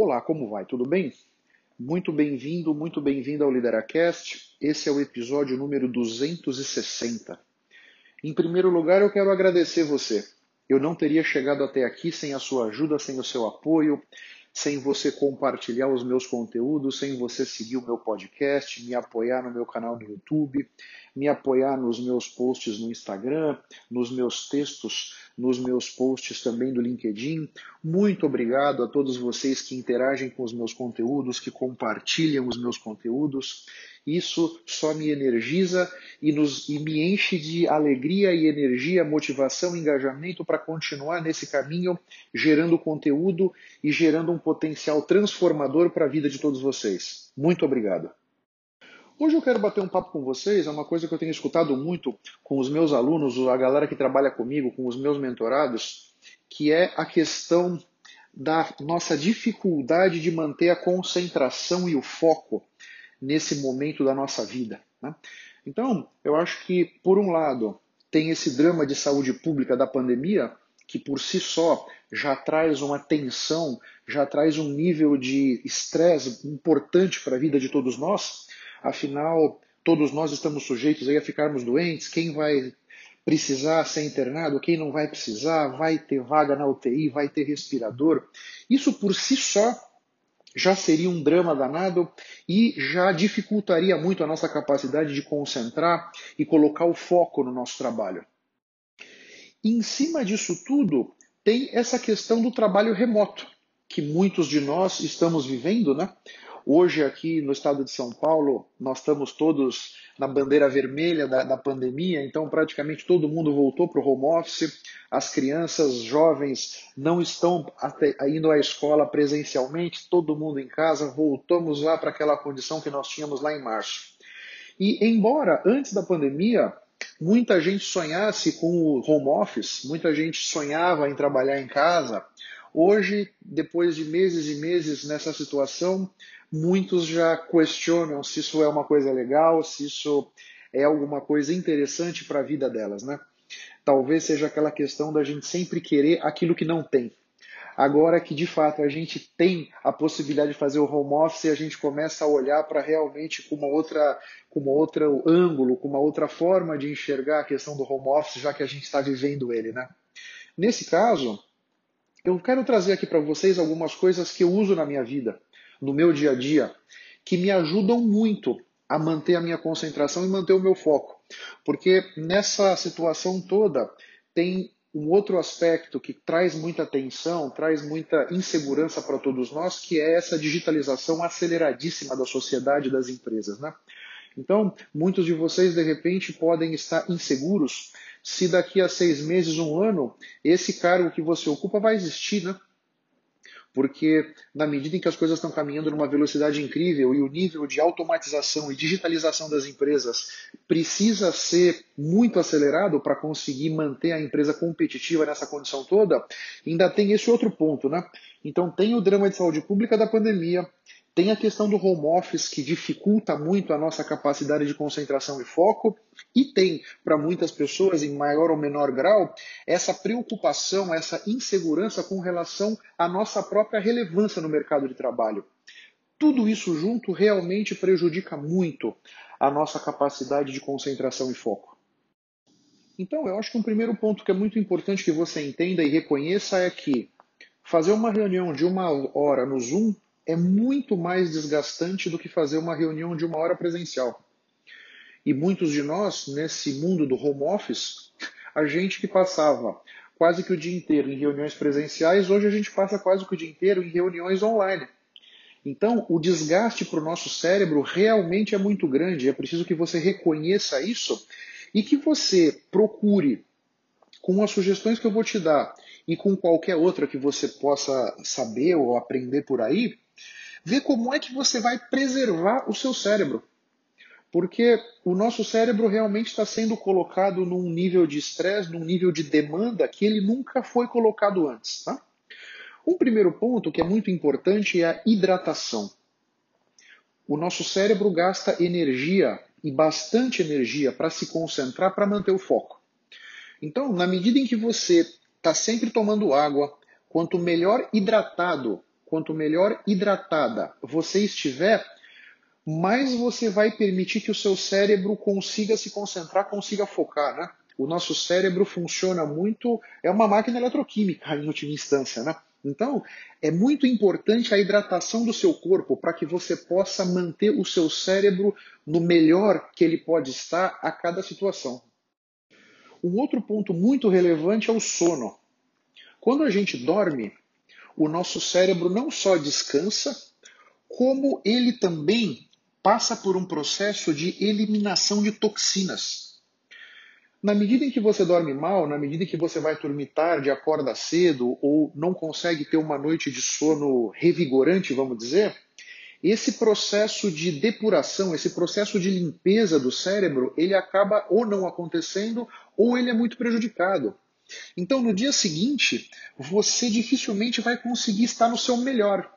Olá, como vai? Tudo bem? Muito bem-vindo, muito bem-vindo ao Lideracast. Esse é o episódio número 260. Em primeiro lugar, eu quero agradecer você. Eu não teria chegado até aqui sem a sua ajuda, sem o seu apoio, sem você compartilhar os meus conteúdos, sem você seguir o meu podcast, me apoiar no meu canal no YouTube, me apoiar nos meus posts no Instagram, nos meus textos, nos meus posts também do LinkedIn. Muito obrigado a todos vocês que interagem com os meus conteúdos, que compartilham os meus conteúdos. Isso só me energiza e, nos, e me enche de alegria e energia, motivação engajamento para continuar nesse caminho, gerando conteúdo e gerando um potencial transformador para a vida de todos vocês. Muito obrigado. Hoje eu quero bater um papo com vocês, é uma coisa que eu tenho escutado muito com os meus alunos, a galera que trabalha comigo, com os meus mentorados, que é a questão da nossa dificuldade de manter a concentração e o foco nesse momento da nossa vida. Né? Então, eu acho que, por um lado, tem esse drama de saúde pública da pandemia, que por si só já traz uma tensão, já traz um nível de estresse importante para a vida de todos nós, Afinal, todos nós estamos sujeitos a ficarmos doentes. Quem vai precisar ser internado, quem não vai precisar, vai ter vaga na UTI, vai ter respirador. Isso por si só já seria um drama danado e já dificultaria muito a nossa capacidade de concentrar e colocar o foco no nosso trabalho. Em cima disso tudo, tem essa questão do trabalho remoto, que muitos de nós estamos vivendo, né? Hoje, aqui no estado de São Paulo, nós estamos todos na bandeira vermelha da, da pandemia, então praticamente todo mundo voltou para o home office. As crianças, jovens, não estão indo à escola presencialmente, todo mundo em casa. Voltamos lá para aquela condição que nós tínhamos lá em março. E, embora antes da pandemia muita gente sonhasse com o home office, muita gente sonhava em trabalhar em casa, hoje, depois de meses e meses nessa situação, muitos já questionam se isso é uma coisa legal, se isso é alguma coisa interessante para a vida delas, né? Talvez seja aquela questão da gente sempre querer aquilo que não tem. Agora que de fato a gente tem a possibilidade de fazer o home office, a gente começa a olhar para realmente com uma outra, com uma outra ângulo, com uma outra forma de enxergar a questão do home office, já que a gente está vivendo ele, né? Nesse caso, eu quero trazer aqui para vocês algumas coisas que eu uso na minha vida no meu dia a dia que me ajudam muito a manter a minha concentração e manter o meu foco. Porque nessa situação toda tem um outro aspecto que traz muita tensão, traz muita insegurança para todos nós, que é essa digitalização aceleradíssima da sociedade e das empresas. Né? Então, muitos de vocês, de repente, podem estar inseguros se daqui a seis meses, um ano, esse cargo que você ocupa vai existir, né? porque na medida em que as coisas estão caminhando numa velocidade incrível e o nível de automatização e digitalização das empresas precisa ser muito acelerado para conseguir manter a empresa competitiva nessa condição toda, ainda tem esse outro ponto, né? Então tem o drama de saúde pública da pandemia, tem a questão do home office, que dificulta muito a nossa capacidade de concentração e foco, e tem, para muitas pessoas, em maior ou menor grau, essa preocupação, essa insegurança com relação à nossa própria relevância no mercado de trabalho. Tudo isso junto realmente prejudica muito a nossa capacidade de concentração e foco. Então, eu acho que um primeiro ponto que é muito importante que você entenda e reconheça é que fazer uma reunião de uma hora no Zoom é muito mais desgastante do que fazer uma reunião de uma hora presencial. E muitos de nós, nesse mundo do home office, a gente que passava quase que o dia inteiro em reuniões presenciais, hoje a gente passa quase que o dia inteiro em reuniões online. Então, o desgaste para o nosso cérebro realmente é muito grande. É preciso que você reconheça isso e que você procure, com as sugestões que eu vou te dar e com qualquer outra que você possa saber ou aprender por aí, ver como é que você vai preservar o seu cérebro. Porque o nosso cérebro realmente está sendo colocado num nível de estresse, num nível de demanda que ele nunca foi colocado antes. Tá? Um primeiro ponto que é muito importante é a hidratação. O nosso cérebro gasta energia e bastante energia para se concentrar, para manter o foco. Então, na medida em que você está sempre tomando água, quanto melhor hidratado quanto melhor hidratada você estiver, mais você vai permitir que o seu cérebro consiga se concentrar, consiga focar, né? O nosso cérebro funciona muito, é uma máquina eletroquímica em última instância, né? Então, é muito importante a hidratação do seu corpo para que você possa manter o seu cérebro no melhor que ele pode estar a cada situação. Um outro ponto muito relevante é o sono. Quando a gente dorme, o nosso cérebro não só descansa, como ele também passa por um processo de eliminação de toxinas. Na medida em que você dorme mal, na medida em que você vai dormir tarde, acorda cedo ou não consegue ter uma noite de sono revigorante, vamos dizer, esse processo de depuração, esse processo de limpeza do cérebro, ele acaba ou não acontecendo ou ele é muito prejudicado. Então, no dia seguinte, você dificilmente vai conseguir estar no seu melhor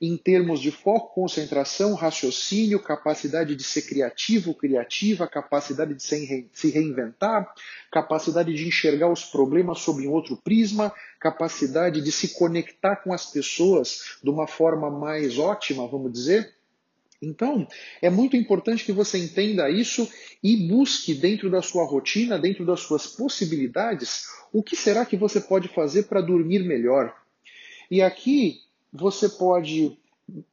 em termos de foco, concentração, raciocínio, capacidade de ser criativo, criativa, capacidade de se reinventar, capacidade de enxergar os problemas sob um outro prisma, capacidade de se conectar com as pessoas de uma forma mais ótima, vamos dizer. Então, é muito importante que você entenda isso e busque dentro da sua rotina, dentro das suas possibilidades, o que será que você pode fazer para dormir melhor. E aqui você pode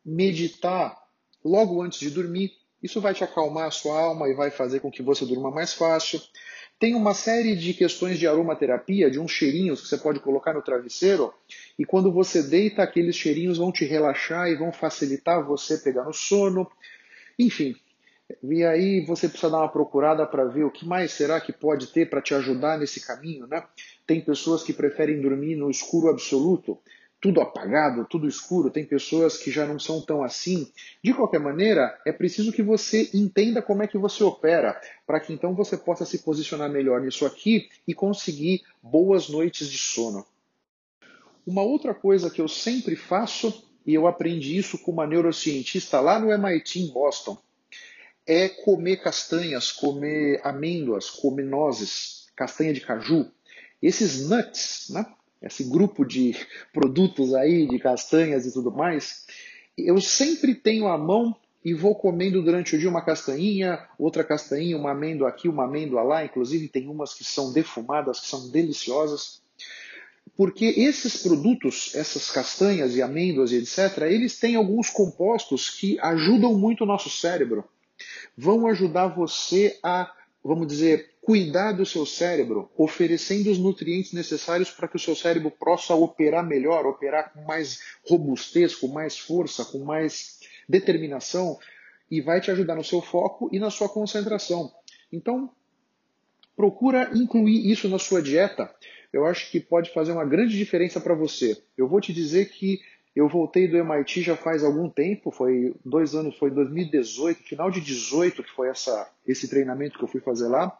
meditar logo antes de dormir. Isso vai te acalmar a sua alma e vai fazer com que você durma mais fácil. Tem uma série de questões de aromaterapia, de uns cheirinhos que você pode colocar no travesseiro, e quando você deita, aqueles cheirinhos vão te relaxar e vão facilitar você pegar no sono. Enfim, e aí você precisa dar uma procurada para ver o que mais será que pode ter para te ajudar nesse caminho, né? Tem pessoas que preferem dormir no escuro absoluto tudo apagado, tudo escuro, tem pessoas que já não são tão assim. De qualquer maneira, é preciso que você entenda como é que você opera, para que então você possa se posicionar melhor nisso aqui e conseguir boas noites de sono. Uma outra coisa que eu sempre faço, e eu aprendi isso com uma neurocientista lá no MIT em Boston, é comer castanhas, comer amêndoas, comer nozes, castanha de caju. Esses nuts, né? Esse grupo de produtos aí, de castanhas e tudo mais, eu sempre tenho à mão e vou comendo durante o dia uma castanhinha, outra castanhinha, uma amêndoa aqui, uma amêndoa lá, inclusive tem umas que são defumadas, que são deliciosas. Porque esses produtos, essas castanhas e amêndoas e etc., eles têm alguns compostos que ajudam muito o nosso cérebro. Vão ajudar você a, vamos dizer, cuidar do seu cérebro, oferecendo os nutrientes necessários para que o seu cérebro possa operar melhor, operar com mais robustez, com mais força, com mais determinação, e vai te ajudar no seu foco e na sua concentração. Então, procura incluir isso na sua dieta. Eu acho que pode fazer uma grande diferença para você. Eu vou te dizer que eu voltei do MIT já faz algum tempo, foi dois anos, foi 2018, final de 18 que foi essa, esse treinamento que eu fui fazer lá.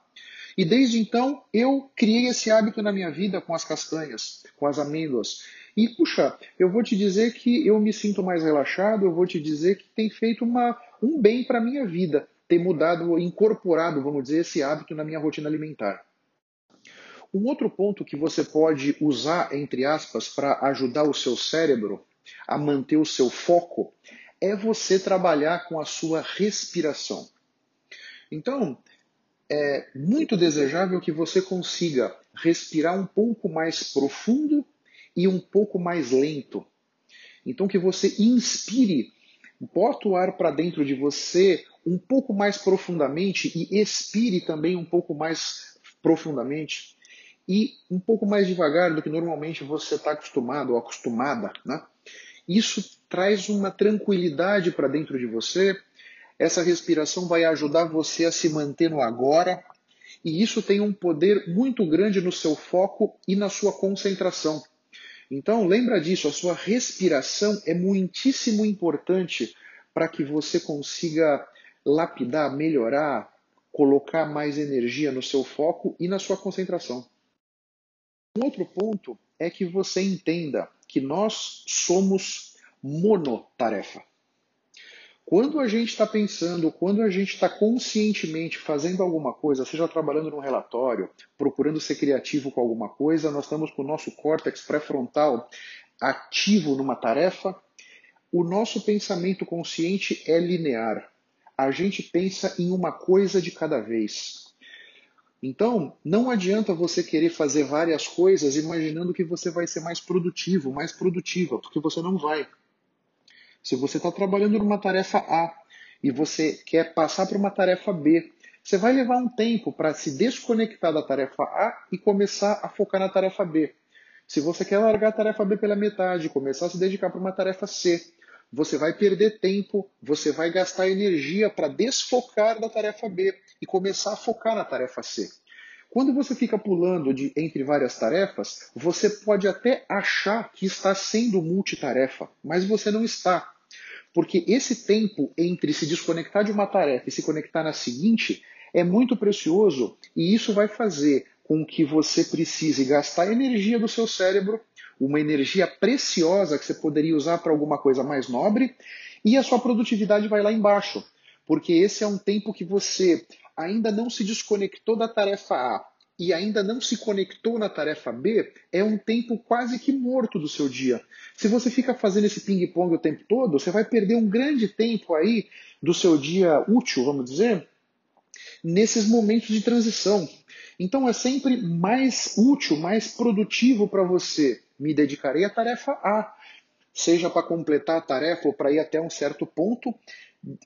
E desde então eu criei esse hábito na minha vida com as castanhas, com as amêndoas. E puxa, eu vou te dizer que eu me sinto mais relaxado, eu vou te dizer que tem feito uma, um bem para minha vida, ter mudado, incorporado, vamos dizer, esse hábito na minha rotina alimentar. Um outro ponto que você pode usar, entre aspas, para ajudar o seu cérebro a manter o seu foco é você trabalhar com a sua respiração. Então, é muito desejável que você consiga respirar um pouco mais profundo e um pouco mais lento. Então, que você inspire, bota o ar para dentro de você um pouco mais profundamente e expire também um pouco mais profundamente e um pouco mais devagar do que normalmente você está acostumado ou acostumada. Né? Isso traz uma tranquilidade para dentro de você, essa respiração vai ajudar você a se manter no agora, e isso tem um poder muito grande no seu foco e na sua concentração. Então, lembra disso, a sua respiração é muitíssimo importante para que você consiga lapidar, melhorar, colocar mais energia no seu foco e na sua concentração. Um outro ponto é que você entenda que nós somos monotarefa. Quando a gente está pensando, quando a gente está conscientemente fazendo alguma coisa, seja trabalhando num relatório, procurando ser criativo com alguma coisa, nós estamos com o nosso córtex pré-frontal ativo numa tarefa O nosso pensamento consciente é linear. A gente pensa em uma coisa de cada vez. Então, não adianta você querer fazer várias coisas imaginando que você vai ser mais produtivo, mais produtiva, porque você não vai. Se você está trabalhando numa tarefa A e você quer passar para uma tarefa B, você vai levar um tempo para se desconectar da tarefa A e começar a focar na tarefa B. Se você quer largar a tarefa B pela metade, começar a se dedicar para uma tarefa C, você vai perder tempo, você vai gastar energia para desfocar da tarefa B e começar a focar na tarefa C. Quando você fica pulando de, entre várias tarefas, você pode até achar que está sendo multitarefa, mas você não está. Porque esse tempo entre se desconectar de uma tarefa e se conectar na seguinte é muito precioso e isso vai fazer com que você precise gastar energia do seu cérebro, uma energia preciosa que você poderia usar para alguma coisa mais nobre, e a sua produtividade vai lá embaixo, porque esse é um tempo que você ainda não se desconectou da tarefa A e ainda não se conectou na tarefa B, é um tempo quase que morto do seu dia. Se você fica fazendo esse ping-pong o tempo todo, você vai perder um grande tempo aí do seu dia útil, vamos dizer, nesses momentos de transição. Então é sempre mais útil, mais produtivo para você. Me dedicarei à tarefa A, seja para completar a tarefa ou para ir até um certo ponto.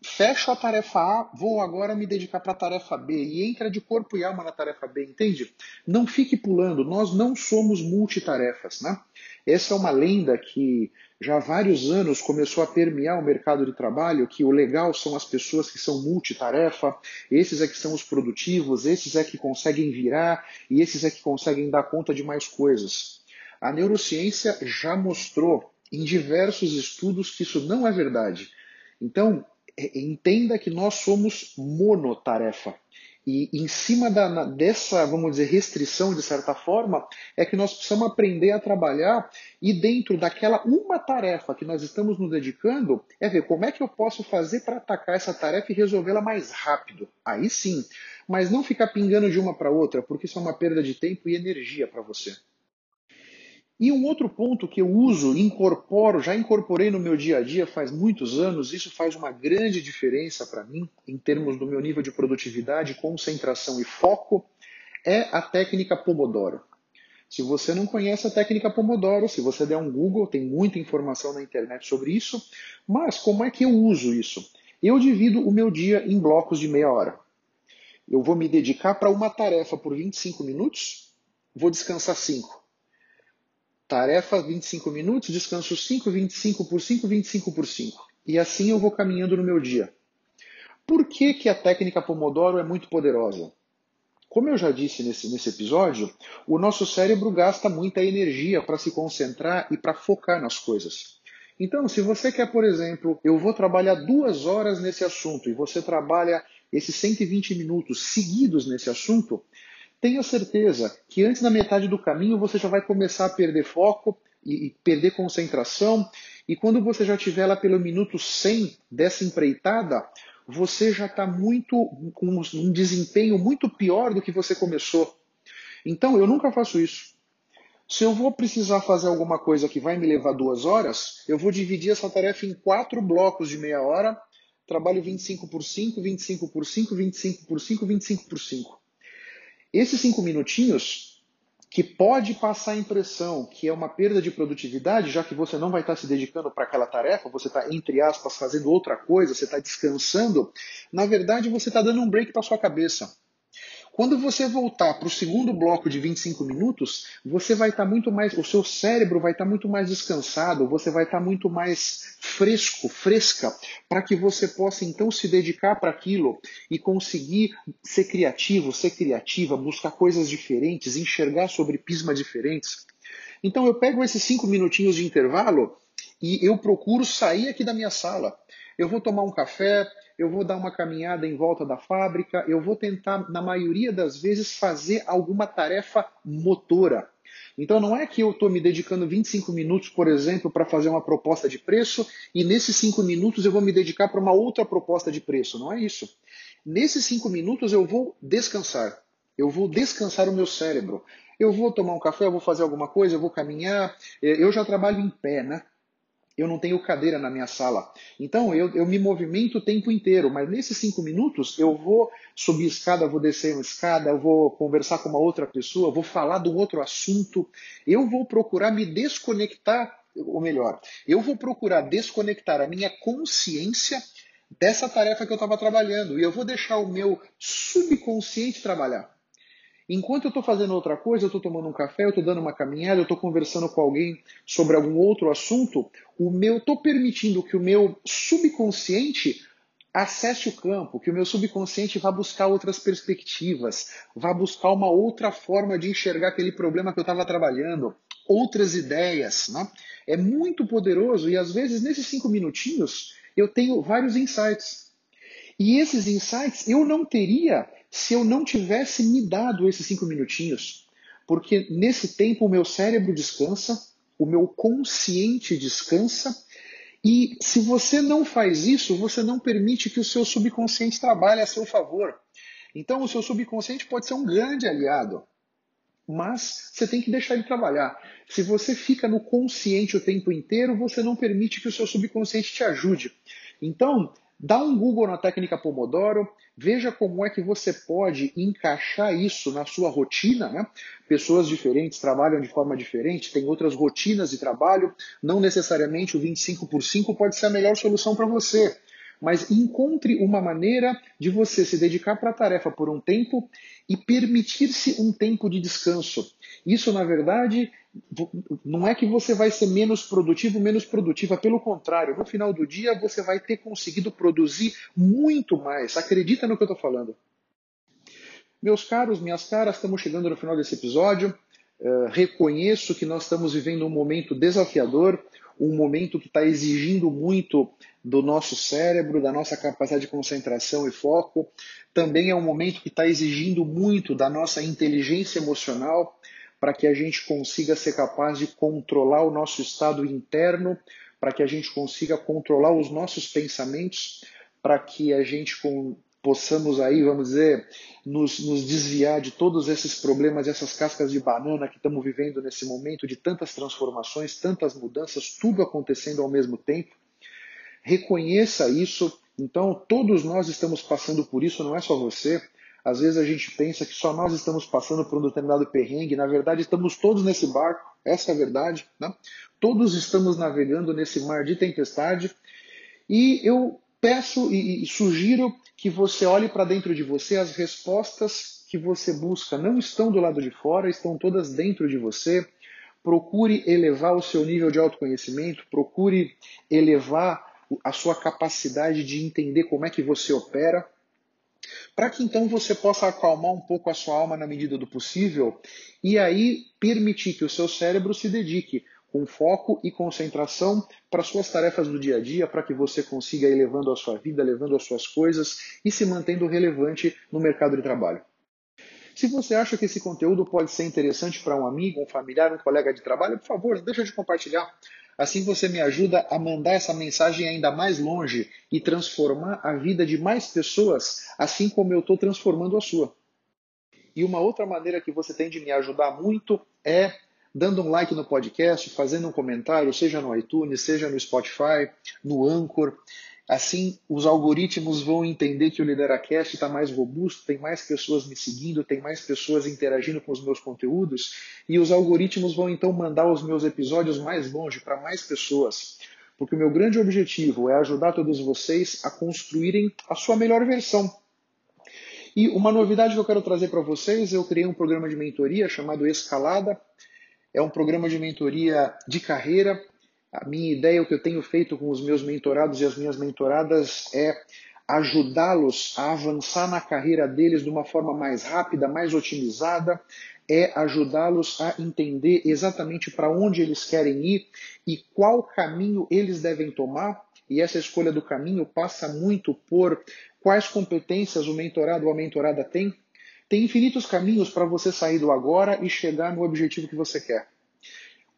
Fecho a tarefa A, vou agora me dedicar para a tarefa B e entra de corpo e alma na tarefa B, entende? Não fique pulando, nós não somos multitarefas, né? Essa é uma lenda que já há vários anos começou a permear o mercado de trabalho, que o legal são as pessoas que são multitarefa, esses é que são os produtivos, esses é que conseguem virar e esses é que conseguem dar conta de mais coisas. A neurociência já mostrou em diversos estudos que isso não é verdade. Então, entenda que nós somos monotarefa. E em cima da, dessa, vamos dizer, restrição, de certa forma, é que nós precisamos aprender a trabalhar e dentro daquela uma tarefa que nós estamos nos dedicando, é ver como é que eu posso fazer para atacar essa tarefa e resolvê-la mais rápido. Aí sim. Mas não ficar pingando de uma para outra, porque isso é uma perda de tempo e energia para você. E um outro ponto que eu uso, incorporo, já incorporei no meu dia a dia faz muitos anos, isso faz uma grande diferença para mim em termos do meu nível de produtividade, concentração e foco, é a técnica Pomodoro. Se você não conhece a técnica Pomodoro, se você der um Google, tem muita informação na internet sobre isso. Mas como é que eu uso isso? Eu divido o meu dia em blocos de meia hora. Eu vou me dedicar para uma tarefa por 25 minutos, vou descansar 5. Tarefa 25 minutos, descanso 5, 25 por 5, 25 por 5. E assim eu vou caminhando no meu dia. Por que, que a técnica Pomodoro é muito poderosa? Como eu já disse nesse, nesse episódio, o nosso cérebro gasta muita energia para se concentrar e para focar nas coisas. Então, se você quer, por exemplo, eu vou trabalhar duas horas nesse assunto e você trabalha esses 120 minutos seguidos nesse assunto, tenha certeza que antes da metade do caminho você já vai começar a perder foco e, e perder concentração. E quando você já estiver lá pelo minuto 100 dessa empreitada, você já está muito com um desempenho muito pior do que você começou. Então eu nunca faço isso. Se eu vou precisar fazer alguma coisa que vai me levar duas horas, eu vou dividir essa tarefa em quatro blocos de meia hora. Trabalho 25 por 5, 25 por 5, 25 por 5, 25 por 5. Esses cinco minutinhos, que pode passar a impressão que é uma perda de produtividade, já que você não vai estar se dedicando para aquela tarefa, você está, entre aspas, fazendo outra coisa, você está descansando, na verdade você está dando um break para sua cabeça. Quando você voltar para o segundo bloco de 25 minutos, você vai estar tá muito mais, o seu cérebro vai estar tá muito mais descansado, você vai estar tá muito mais fresco, fresca, para que você possa então se dedicar para aquilo e conseguir ser criativo, ser criativa, buscar coisas diferentes, enxergar sobre pismas diferentes. Então eu pego esses cinco minutinhos de intervalo e eu procuro sair aqui da minha sala. Eu vou tomar um café, eu vou dar uma caminhada em volta da fábrica, eu vou tentar, na maioria das vezes, fazer alguma tarefa motora. Então não é que eu estou me dedicando 25 minutos, por exemplo, para fazer uma proposta de preço e nesses 5 minutos eu vou me dedicar para uma outra proposta de preço. Não é isso. Nesses 5 minutos eu vou descansar. Eu vou descansar o meu cérebro. Eu vou tomar um café, eu vou fazer alguma coisa, eu vou caminhar. Eu já trabalho em pé, né? Eu não tenho cadeira na minha sala. Então eu, eu me movimento o tempo inteiro, mas nesses cinco minutos eu vou subir escada, vou descer uma escada, eu vou conversar com uma outra pessoa, vou falar de um outro assunto, eu vou procurar me desconectar, ou melhor, eu vou procurar desconectar a minha consciência dessa tarefa que eu estava trabalhando e eu vou deixar o meu subconsciente trabalhar. Enquanto eu estou fazendo outra coisa, eu estou tomando um café, eu estou dando uma caminhada, eu estou conversando com alguém sobre algum outro assunto, o meu estou permitindo que o meu subconsciente acesse o campo, que o meu subconsciente vá buscar outras perspectivas, vá buscar uma outra forma de enxergar aquele problema que eu estava trabalhando, outras ideias. Né? É muito poderoso e às vezes nesses cinco minutinhos eu tenho vários insights. E esses insights eu não teria se eu não tivesse me dado esses cinco minutinhos. Porque nesse tempo o meu cérebro descansa, o meu consciente descansa, e se você não faz isso, você não permite que o seu subconsciente trabalhe a seu favor. Então o seu subconsciente pode ser um grande aliado, mas você tem que deixar ele trabalhar. Se você fica no consciente o tempo inteiro, você não permite que o seu subconsciente te ajude. Então, Dá um Google na técnica Pomodoro, veja como é que você pode encaixar isso na sua rotina. Né? Pessoas diferentes trabalham de forma diferente, têm outras rotinas de trabalho, não necessariamente o 25 por 5 pode ser a melhor solução para você. Mas encontre uma maneira de você se dedicar para a tarefa por um tempo e permitir-se um tempo de descanso. Isso, na verdade, não é que você vai ser menos produtivo, menos produtiva, pelo contrário, no final do dia você vai ter conseguido produzir muito mais. Acredita no que eu estou falando. Meus caros, minhas caras, estamos chegando no final desse episódio. Uh, reconheço que nós estamos vivendo um momento desafiador, um momento que está exigindo muito do nosso cérebro, da nossa capacidade de concentração e foco. Também é um momento que está exigindo muito da nossa inteligência emocional para que a gente consiga ser capaz de controlar o nosso estado interno, para que a gente consiga controlar os nossos pensamentos, para que a gente com, possamos aí, vamos dizer, nos, nos, desviar de todos esses problemas, essas cascas de banana que estamos vivendo nesse momento, de tantas transformações, tantas mudanças, tudo acontecendo ao mesmo tempo. Reconheça isso. Então, todos nós estamos passando por isso, não é só você. Às vezes a gente pensa que só nós estamos passando por um determinado perrengue, na verdade estamos todos nesse barco, essa é a verdade. Né? Todos estamos navegando nesse mar de tempestade e eu peço e, sugiro que você olhe para dentro de você, as respostas que você busca não estão do lado de fora, estão todas dentro de você. Procure elevar o seu nível de autoconhecimento, procure elevar a sua capacidade de entender como é que você opera para que então você possa acalmar um pouco a sua alma na medida do possível e aí permitir que o seu cérebro se dedique com foco e concentração para suas tarefas do dia a dia, para que você consiga ir levando a sua vida, levando as suas coisas e se mantendo relevante no mercado de trabalho. Se você acha que esse conteúdo pode ser interessante para um amigo, um familiar, um colega de trabalho, por favor, deixa de compartilhar. Assim você me ajuda a mandar essa mensagem ainda mais longe e transformar a vida de mais pessoas, assim como eu estou transformando a sua. E uma outra maneira que você tem de me ajudar muito é dando um like no podcast, fazendo um comentário, seja no iTunes, seja no Spotify, no Anchor. Assim, os algoritmos vão entender que o Lideracast está mais robusto, tem mais pessoas me seguindo, tem mais pessoas interagindo com os meus conteúdos, e os algoritmos vão então mandar os meus episódios mais longe para mais pessoas. Porque o meu grande objetivo é ajudar todos vocês a construírem a sua melhor versão. E uma novidade que eu quero trazer para vocês, eu criei um programa de mentoria chamado Escalada. É um programa de mentoria de carreira a minha ideia, o que eu tenho feito com os meus mentorados e as minhas mentoradas é ajudá-los a avançar na carreira deles de uma forma mais rápida, mais otimizada, é ajudá-los a entender exatamente para onde eles querem ir e qual caminho eles devem tomar. E essa escolha do caminho passa muito por quais competências o mentorado ou a mentorada tem. Tem infinitos caminhos para você sair do agora e chegar no objetivo que você quer.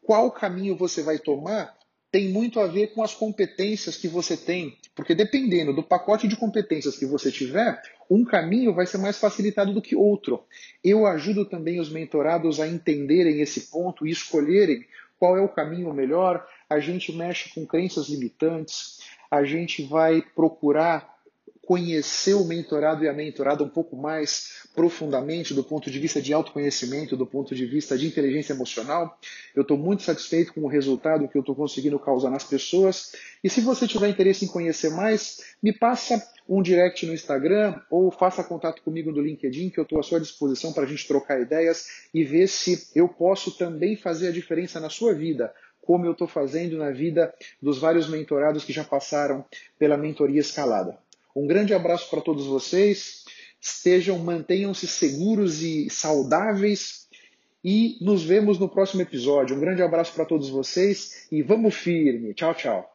Qual caminho você vai tomar tem muito a ver com as competências que você tem, porque dependendo do pacote de competências que você tiver, um caminho vai ser mais facilitado do que outro. Eu ajudo também os mentorados a entenderem esse ponto e escolherem qual é o caminho melhor. a gente mexe com crenças limitantes, a gente vai procurar conhecer o mentorado e a mentorada um pouco mais profundamente do ponto de vista de autoconhecimento, do ponto de vista de inteligência emocional. Eu estou muito satisfeito com o resultado que eu estou conseguindo causar nas pessoas. E se você tiver interesse em conhecer mais, me passa um direct no Instagram ou faça contato comigo no LinkedIn, que eu estou à sua disposição para a gente trocar ideias e ver se eu posso também fazer a diferença na sua vida, como eu estou fazendo na vida dos vários mentorados que já passaram pela mentoria escalada. Um grande abraço para todos vocês. Estejam, mantenham-se seguros e saudáveis. E nos vemos no próximo episódio. Um grande abraço para todos vocês e vamos firme. Tchau, tchau.